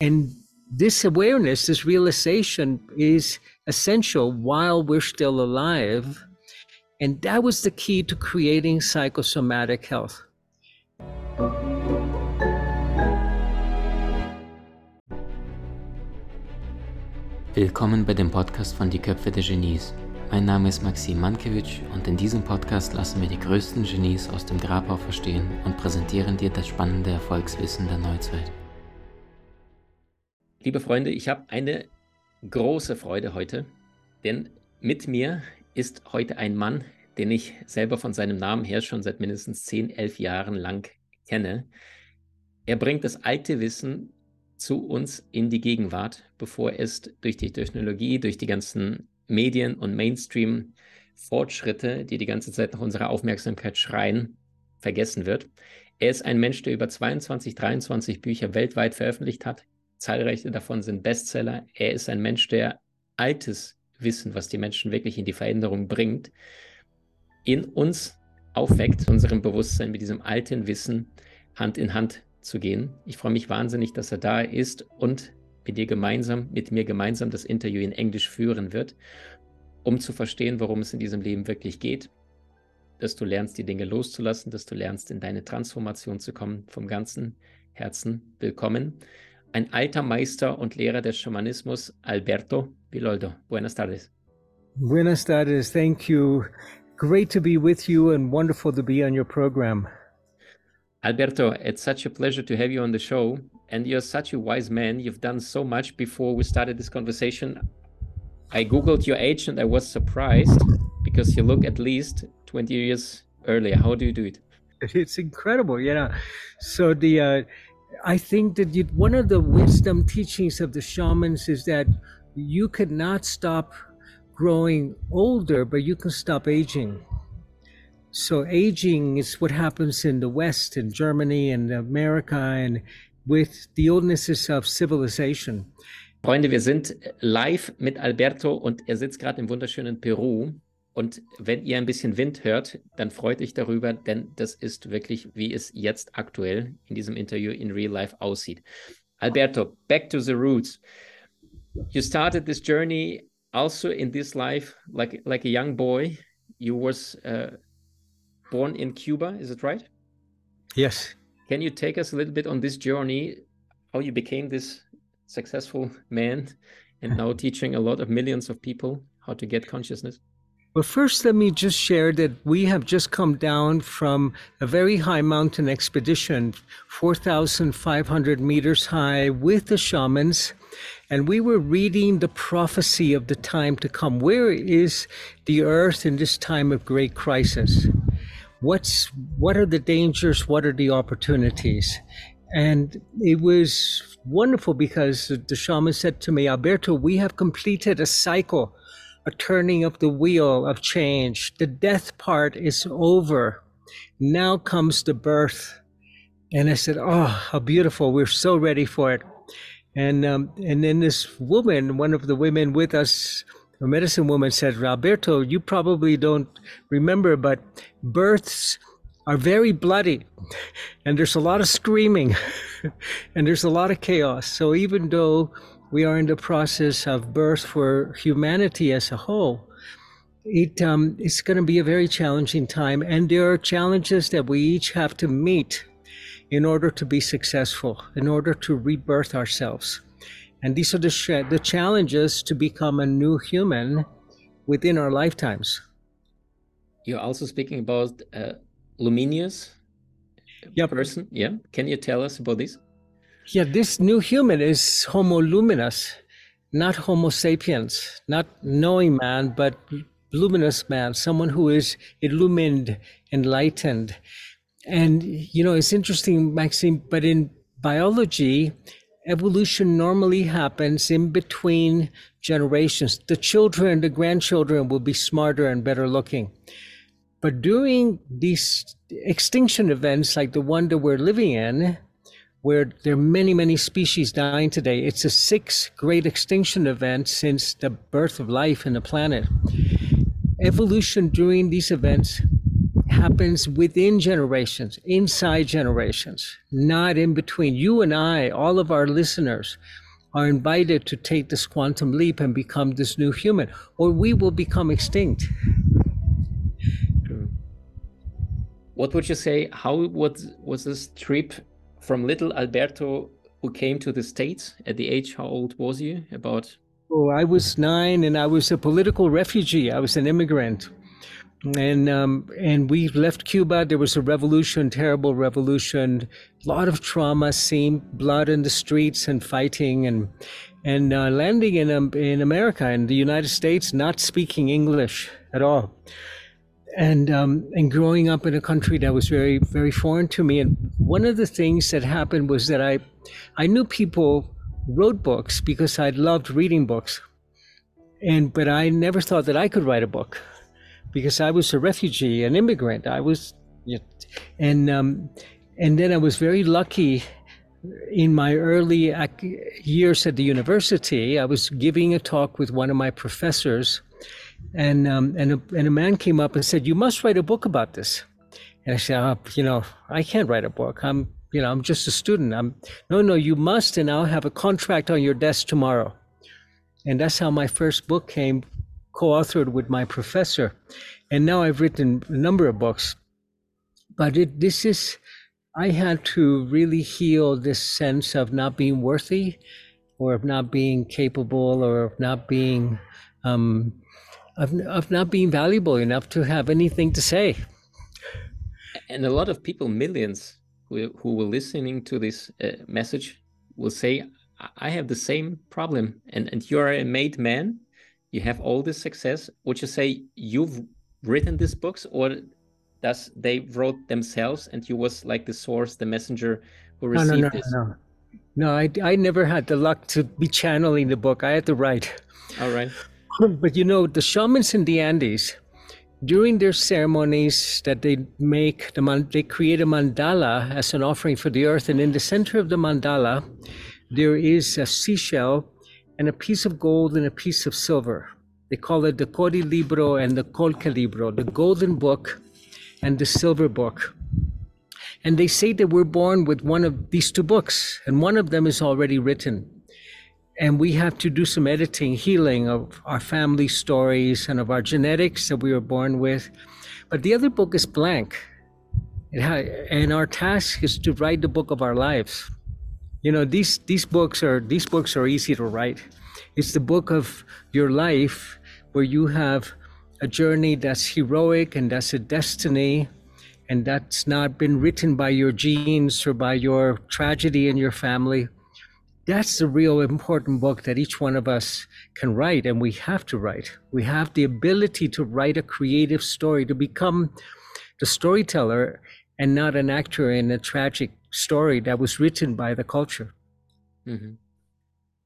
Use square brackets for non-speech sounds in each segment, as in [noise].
And this awareness, this realization is essential while we're still alive. And that was the key to creating psychosomatic health. Willkommen bei dem Podcast von Die Köpfe der Genies. Mein Name ist Maxim Mankewitsch und in diesem Podcast lassen wir die größten Genies aus dem Grabau verstehen und präsentieren dir das spannende Erfolgswissen der Neuzeit. Liebe Freunde, ich habe eine große Freude heute, denn mit mir ist heute ein Mann, den ich selber von seinem Namen her schon seit mindestens 10, 11 Jahren lang kenne. Er bringt das alte Wissen zu uns in die Gegenwart, bevor es durch die Technologie, durch die ganzen Medien und Mainstream-Fortschritte, die die ganze Zeit nach unserer Aufmerksamkeit schreien, vergessen wird. Er ist ein Mensch, der über 22, 23 Bücher weltweit veröffentlicht hat, Zahlreiche davon sind Bestseller. Er ist ein Mensch, der altes Wissen, was die Menschen wirklich in die Veränderung bringt, in uns aufweckt, unserem Bewusstsein mit diesem alten Wissen Hand in Hand zu gehen. Ich freue mich wahnsinnig, dass er da ist und mit dir gemeinsam, mit mir gemeinsam das Interview in Englisch führen wird, um zu verstehen, worum es in diesem Leben wirklich geht, dass du lernst, die Dinge loszulassen, dass du lernst, in deine Transformation zu kommen. Vom ganzen Herzen willkommen ein alter Meister und Lehrer des Schamanismus, Alberto Villoldo. Buenas tardes. Buenas tardes. Thank you. Great to be with you and wonderful to be on your program. Alberto, it's such a pleasure to have you on the show. And you're such a wise man. You've done so much before we started this conversation. I Googled your age and I was surprised because you look at least 20 years earlier. How do you do it? It's incredible. Yeah. So the, uh, I think that you, one of the wisdom teachings of the shamans is that you could not stop growing older, but you can stop aging. So aging is what happens in the West, in Germany and America, and with the oldnesses of civilization. Freunde, wir sind live mit Alberto und er sitzt gerade im wunderschönen Peru. Und wenn ihr ein bisschen Wind hört, dann freut euch darüber, denn das ist wirklich, wie es jetzt aktuell in diesem Interview in Real Life aussieht. Alberto, back to the roots. You started this journey also in this life like like a young boy. You was uh, born in Cuba, is it right? Yes. Can you take us a little bit on this journey, how you became this successful man and now teaching a lot of millions of people how to get consciousness? Well, first, let me just share that we have just come down from a very high mountain expedition, 4,500 meters high, with the shamans. And we were reading the prophecy of the time to come. Where is the earth in this time of great crisis? What's, what are the dangers? What are the opportunities? And it was wonderful because the shaman said to me, Alberto, we have completed a cycle a turning of the wheel of change. The death part is over. Now comes the birth. And I said, Oh, how beautiful. We're so ready for it. And, um, and then this woman, one of the women with us, a medicine woman said, Alberto, you probably don't remember, but births are very bloody and there's a lot of screaming [laughs] and there's a lot of chaos. So even though we are in the process of birth for humanity as a whole, it um, it's going to be a very challenging time, and there are challenges that we each have to meet in order to be successful, in order to rebirth ourselves. And these are the, sh- the challenges to become a new human within our lifetimes. You're also speaking about uh, luminous yep. person. Yeah. Can you tell us about this? Yeah, this new human is Homo luminous, not Homo sapiens, not knowing man, but luminous man, someone who is illumined, enlightened. And, you know, it's interesting, Maxime, but in biology, evolution normally happens in between generations. The children, the grandchildren will be smarter and better looking. But during these extinction events like the one that we're living in, where there are many, many species dying today. It's a sixth great extinction event since the birth of life in the planet. Evolution during these events happens within generations, inside generations, not in between. You and I, all of our listeners, are invited to take this quantum leap and become this new human, or we will become extinct. What would you say? How was, was this trip from little Alberto who came to the States at the age? How old was you? About Oh, I was nine and I was a political refugee. I was an immigrant. And um, and we left Cuba. There was a revolution, terrible revolution, a lot of trauma, seen blood in the streets and fighting, and and uh, landing in um, in America in the United States, not speaking English at all, and um, and growing up in a country that was very very foreign to me. And one of the things that happened was that I I knew people wrote books because I loved reading books. And but I never thought that I could write a book because I was a refugee, an immigrant. I was, and um, and then I was very lucky in my early years at the university. I was giving a talk with one of my professors, and um, and a, and a man came up and said, "You must write a book about this." And I said, oh, "You know, I can't write a book. I'm you know, I'm just a student. I'm no, no, you must, and I'll have a contract on your desk tomorrow. And that's how my first book came, co-authored with my professor. And now I've written a number of books. But it, this is, I had to really heal this sense of not being worthy, or of not being capable, or of not being, um, of, of not being valuable enough to have anything to say. And a lot of people, millions, who, who will listening to this uh, message will say, I have the same problem. And, and you're a made man. You have all this success. Would you say you've written these books or does they wrote themselves and you was like the source, the messenger who received no, no, no, this? No, no, I, I never had the luck to be channeling the book. I had to write. All right. [laughs] But you know, the shamans in the Andes, during their ceremonies that they make the they create a mandala as an offering for the earth and in the center of the mandala there is a seashell and a piece of gold and a piece of silver. They call it the Codi Libro and the Colca Libro the golden book and the silver book. And they say that we're born with one of these two books and one of them is already written and we have to do some editing, healing of our family stories and of our genetics that we were born with. But the other book is blank. and our task is to write the book of our lives. You know, these, these books are these books are easy to write. It's the book of your life where you have a journey that's heroic and that's a destiny and that's not been written by your genes or by your tragedy in your family that's the real important book that each one of us can write and we have to write. We have the ability to write a creative story to become the storyteller and not an actor in a tragic story that was written by the culture. Mm-hmm.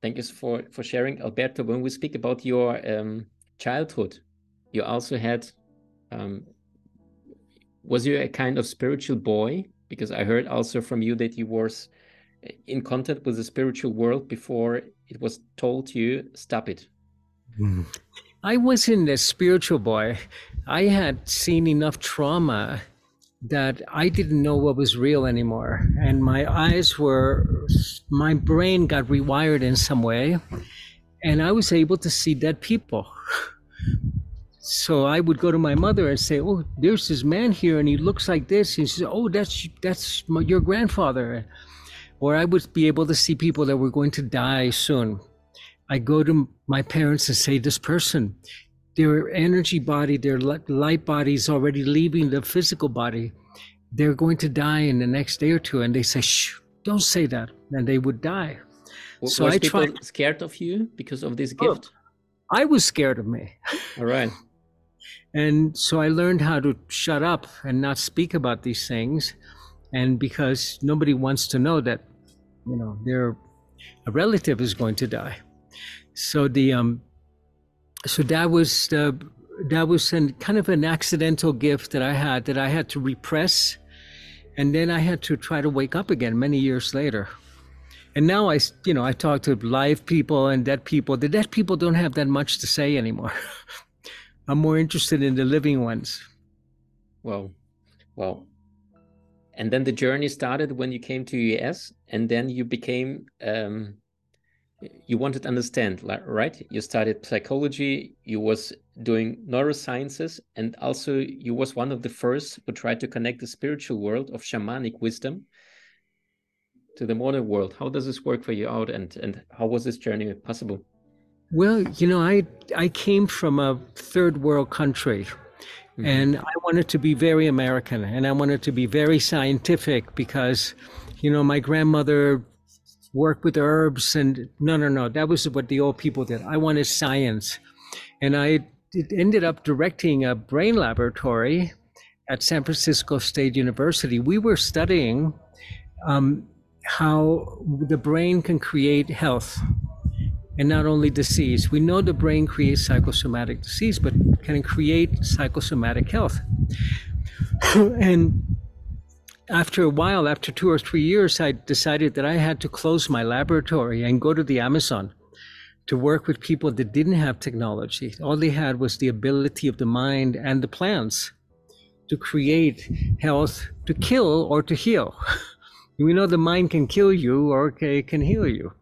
thank you for for sharing. Alberto when we speak about your um, childhood you also had um, was you a kind of spiritual boy? Because i heard also from you that you was in contact with the spiritual world before it was told to you stop it. Hmm. I wasn't a spiritual boy. I had seen enough trauma that i didn't know what was real anymore. And my eyes were my brain got rewired in some way. And i was able to see dead people. So i would go to my mother and say oh there's this man here and he looks like this. And she says oh that's that's my, your grandfather or I would be able to see people that were going to die soon. I go to my parents and say, This person, their energy body, their light body is already leaving the physical body. They're going to die in the next day or two. And they say, Shh, don't say that. And they would die. So was I people tried... scared of you because of this oh, gift? Oh, I was scared of me. All right. [laughs] and so I learned how to shut up and not speak about these things and because nobody wants to know that you know their a relative is going to die. So the um so that was the that was an, kind of an accidental gift that i had that i had to repress. And then i had to try to wake up again many years later. And now i you know i talk to live people and dead people. The dead people don't have that much to say anymore. [laughs] I'm more interested in the living ones. Well Well, and then the journey started when you came to US, and then you became um, you wanted to understand, right? You studied psychology, you was doing neurosciences, and also you was one of the first who tried to connect the spiritual world of shamanic wisdom to the modern world. How does this work for you out, and and how was this journey possible? Well, you know, I I came from a third world country. Mm-hmm. And I wanted to be very American and I wanted to be very scientific because, you know, my grandmother worked with herbs and no no no that was what the old people did. I wanted science. And i ended up directing a brain laboratory at san francisco state university. We were studying um, how the brain can create health and not only disease we know the brain creates psychosomatic disease but can create psychosomatic health [clears throat] and after a while, after two or three years, I decided that I had to close my laboratory and go to the Amazon to work with people that didn't have technology. All they had was the ability of the mind and the plants to create health, to kill or to heal. [laughs] we know the mind can kill you or it can heal you.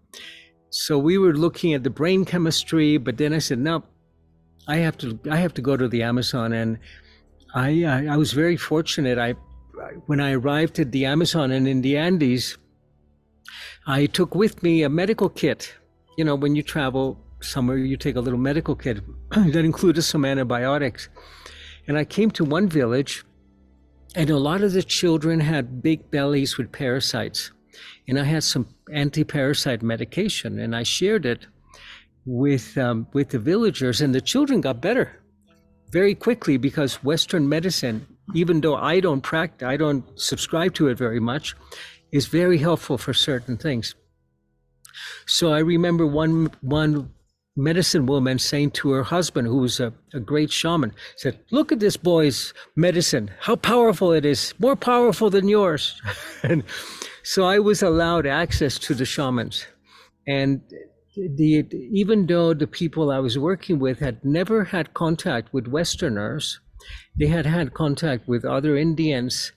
So we were looking at the brain chemistry, but then I said, no, I have to, I have to go to the Amazon. And I, I, I was very fortunate. I when I arrived at the Amazon and in the Andes, I took with me a medical kit. You know, when you travel somewhere, you take a little medical kit [clears throat] that included some antibiotics. And I came to one village, and a lot of the children had big bellies with parasites. And I had some anti-parasite medication, and I shared it with um, with the villagers, and the children got better very quickly because Western medicine even though I don't practice, I don't subscribe to it very much, is very helpful for certain things. So I remember one one medicine woman saying to her husband, who was a, a great shaman, said, "Look at this boy's medicine. How powerful it is! More powerful than yours." [laughs] and so I was allowed access to the shamans, and the even though the people I was working with had never had contact with Westerners they had had contact with other Indians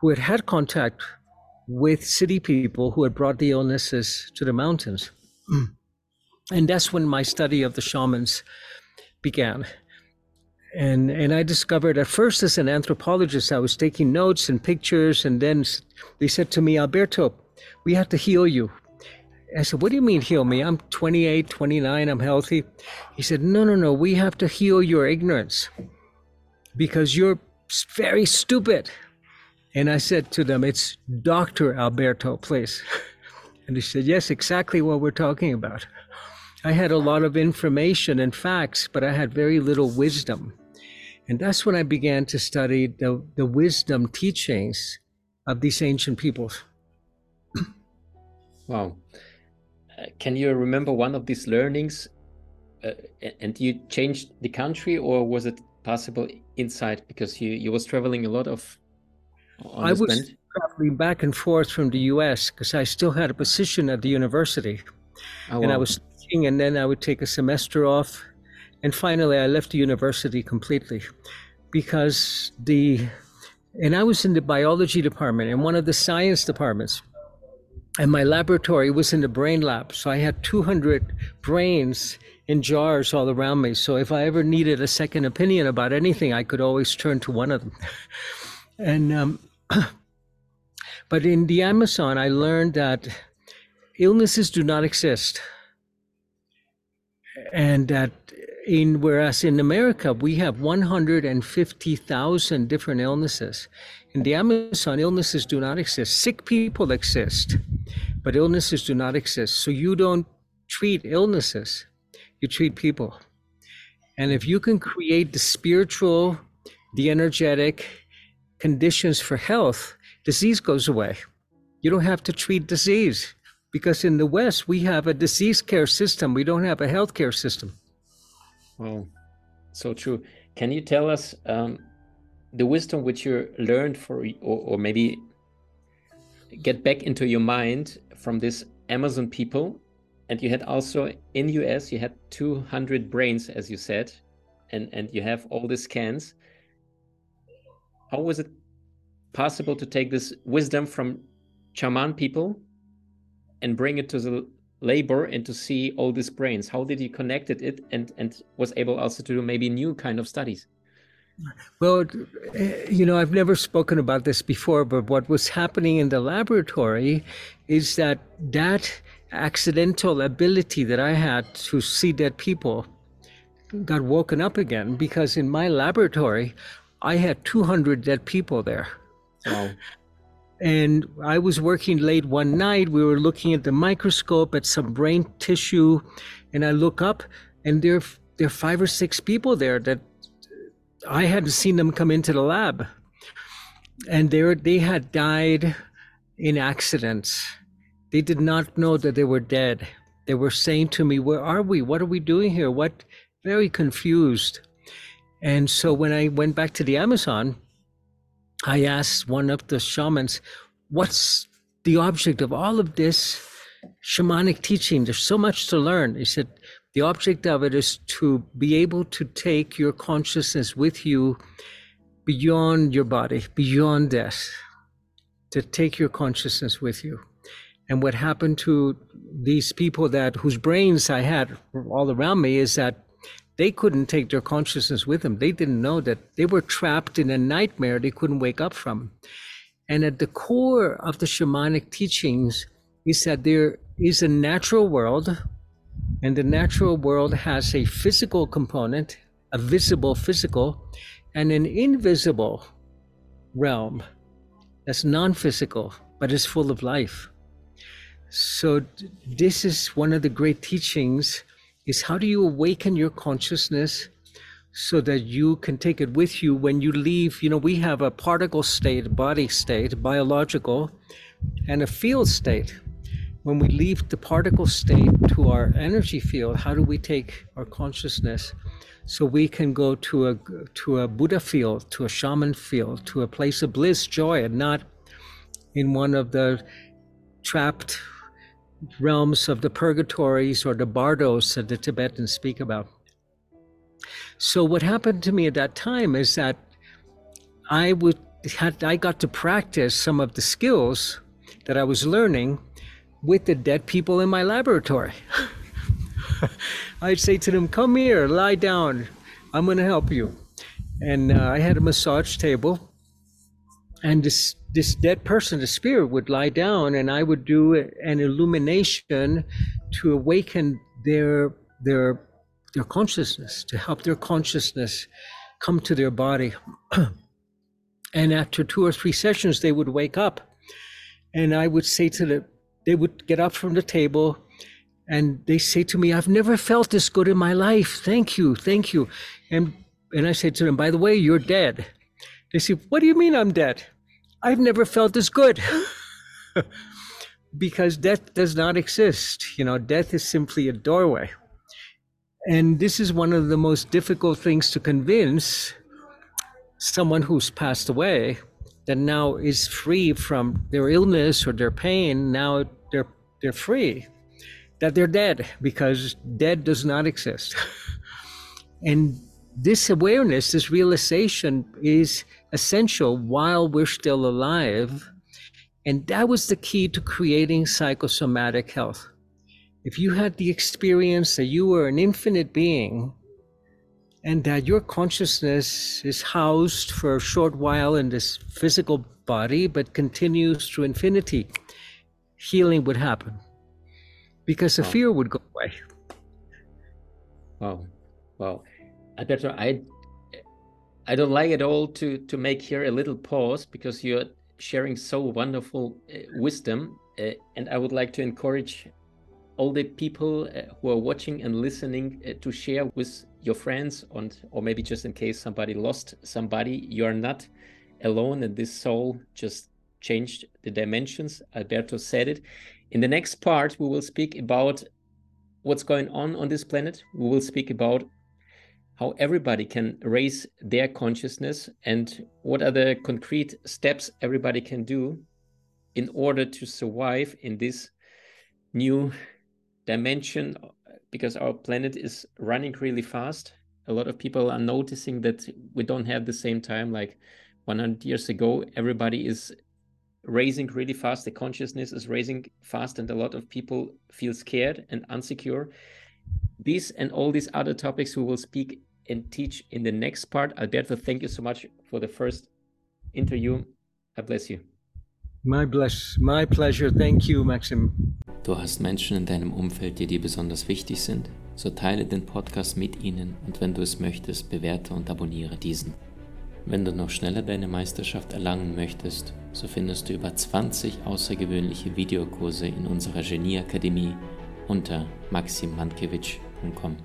who had had contact with city people who had brought the illnesses to the mountains. Mm. and that's when my study of the shamans began. And, and I discovered at first as an anthropologist, I was taking notes and pictures, and then they said to me, Alberto, we have to heal you. I said, What do you mean heal me? I'm 28, 29, I'm healthy. He said, No, no, no, we have to heal your ignorance because you're very stupid. And I said to them, It's Dr. Alberto, please. [laughs] And he said, Yes, exactly what we're talking about. I had a lot of information and facts, but I had very little wisdom. And that's when I began to study the, the wisdom teachings of these ancient peoples. [clears throat] wow. Uh, can you remember one of these learnings? Uh, and you changed the country, or was it possible inside? because you you was traveling a lot of I was traveling back and forth from the US because I still had a position at the university. Oh, and wow. I was teaching and then I would take a semester off and finally I left the university completely because the and I was in the biology department and one of the science departments and my laboratory was in the brain lab so I had 200 brains in jars all around me. So if I ever needed a second opinion about anything, I could always turn to one of them. [laughs] and um, [clears throat] but in the Amazon, I learned that illnesses do not exist, and that in whereas in America we have 150,000 different illnesses. In the Amazon, illnesses do not exist. Sick people exist, but illnesses do not exist. So you don't treat illnesses you treat people. And if you can create the spiritual, the energetic conditions for health, disease goes away. You don't have to treat disease because in the West, we have a disease care system. We don't have a healthcare system. Well, so true. Can you tell us um, the wisdom which you learned for, or, or maybe get back into your mind from this Amazon people and you had also in us you had 200 brains as you said and and you have all the scans how was it possible to take this wisdom from shaman people and bring it to the labor and to see all these brains? How did he connect it and and was able also to do maybe new kind of studies? Well, eh, you know, I've never spoken about this before, but what was happening in the laboratory is that that accidental ability that I had to see dead people got woken up again because in my laboratory, I had 200 dead people there. Wow. [laughs] And I was working late one night. We were looking at the microscope at some brain tissue, and I look up, and there, there are five or six people there that I hadn't seen them come into the lab, and they they had died in accidents. They did not know that they were dead. They were saying to me, "Where are we? What are we doing here? What?" Very confused. And so when I went back to the Amazon, I asked one of the shamans, "What's the object of all of this shamanic teaching? There's so much to learn." He said, the object of it is to be able to take your consciousness with you beyond your body, beyond death, to take your consciousness with you. And what happened to these people that whose brains I had all around me is that they couldn't take their consciousness with them. They didn't know that they were trapped in a nightmare they couldn't wake up from. And at the core of the shamanic teachings is that there is a natural world and the natural world has a physical component, a visible physical, and an invisible realm that's non physical, but is full of life. So, this is one of the great teachings is how do you awaken your consciousness so that you can take it with you when you leave? You know we have a particle state body state biological and a field state. When we leave the particle state to our energy field, how do we take our consciousness so we can go to a to a Buddha field, to a shaman field, to a place of bliss, joy, and not in one of the trapped realms of the purgatories or the bardos that the Tibetans speak about. So what happened to me at that time is that I would had I got to practice some of the skills that I was learning with the dead people in my laboratory. [laughs] I'd say to them, Come here, lie down. I'm going to help you. And uh, I had a massage table, and this, this dead person, the spirit, would lie down, and I would do an illumination to awaken their, their, their consciousness, to help their consciousness come to their body. [clears throat] and after two or three sessions, they would wake up. And I would say to them they would get up from the table and they say to me, I've never felt this good in my life. Thank you. Thank you. And, and I said to them, by the way, you're dead. They say, what do you mean I'm dead? I've never felt this good. [laughs] because death does not exist. You know, death is simply a doorway. And this is one of the most difficult things to convince someone who's passed away that now is free from their illness or their pain. Now they're they're free that they're dead because dead does not exist [laughs] and this awareness this realization is essential while we're still alive and that was the key to creating psychosomatic health if you had the experience that you were an infinite being and that your consciousness is housed for a short while in this physical body but continues to infinity healing would happen because the wow. fear would go away. Wow, wow, Alberto, I I don't like at all to to make here a little pause because you're sharing so wonderful uh, wisdom, uh, and I would like to encourage all the people uh, who are watching and listening uh, to share with your friends or maybe just in case somebody lost somebody you are not alone and this soul just changed the dimensions. Alberto said it. In the next part, we will speak about what's going on on this planet. We will speak about how everybody can raise their consciousness and what are the concrete steps everybody can do in order to survive in this new dimension because our planet is running really fast. A lot of people are noticing that we don't have the same time like 100 years ago, everybody is raising really fast. The consciousness is raising fast, and a lot of people feel scared and unsecure. These and all these other topics we will speak and teach in the next part. Alberto, thank you so much for the first interview. God bless you. My bless, my pleasure. Thank you, Maxim. Du hast Menschen in deinem Umfeld, die dir besonders wichtig sind? So teile den Podcast mit ihnen und wenn du es möchtest, bewerte und abonniere diesen. Wenn du noch schneller deine Meisterschaft erlangen möchtest, so findest du über 20 außergewöhnliche Videokurse in unserer Genieakademie unter maximmankiewicz.com.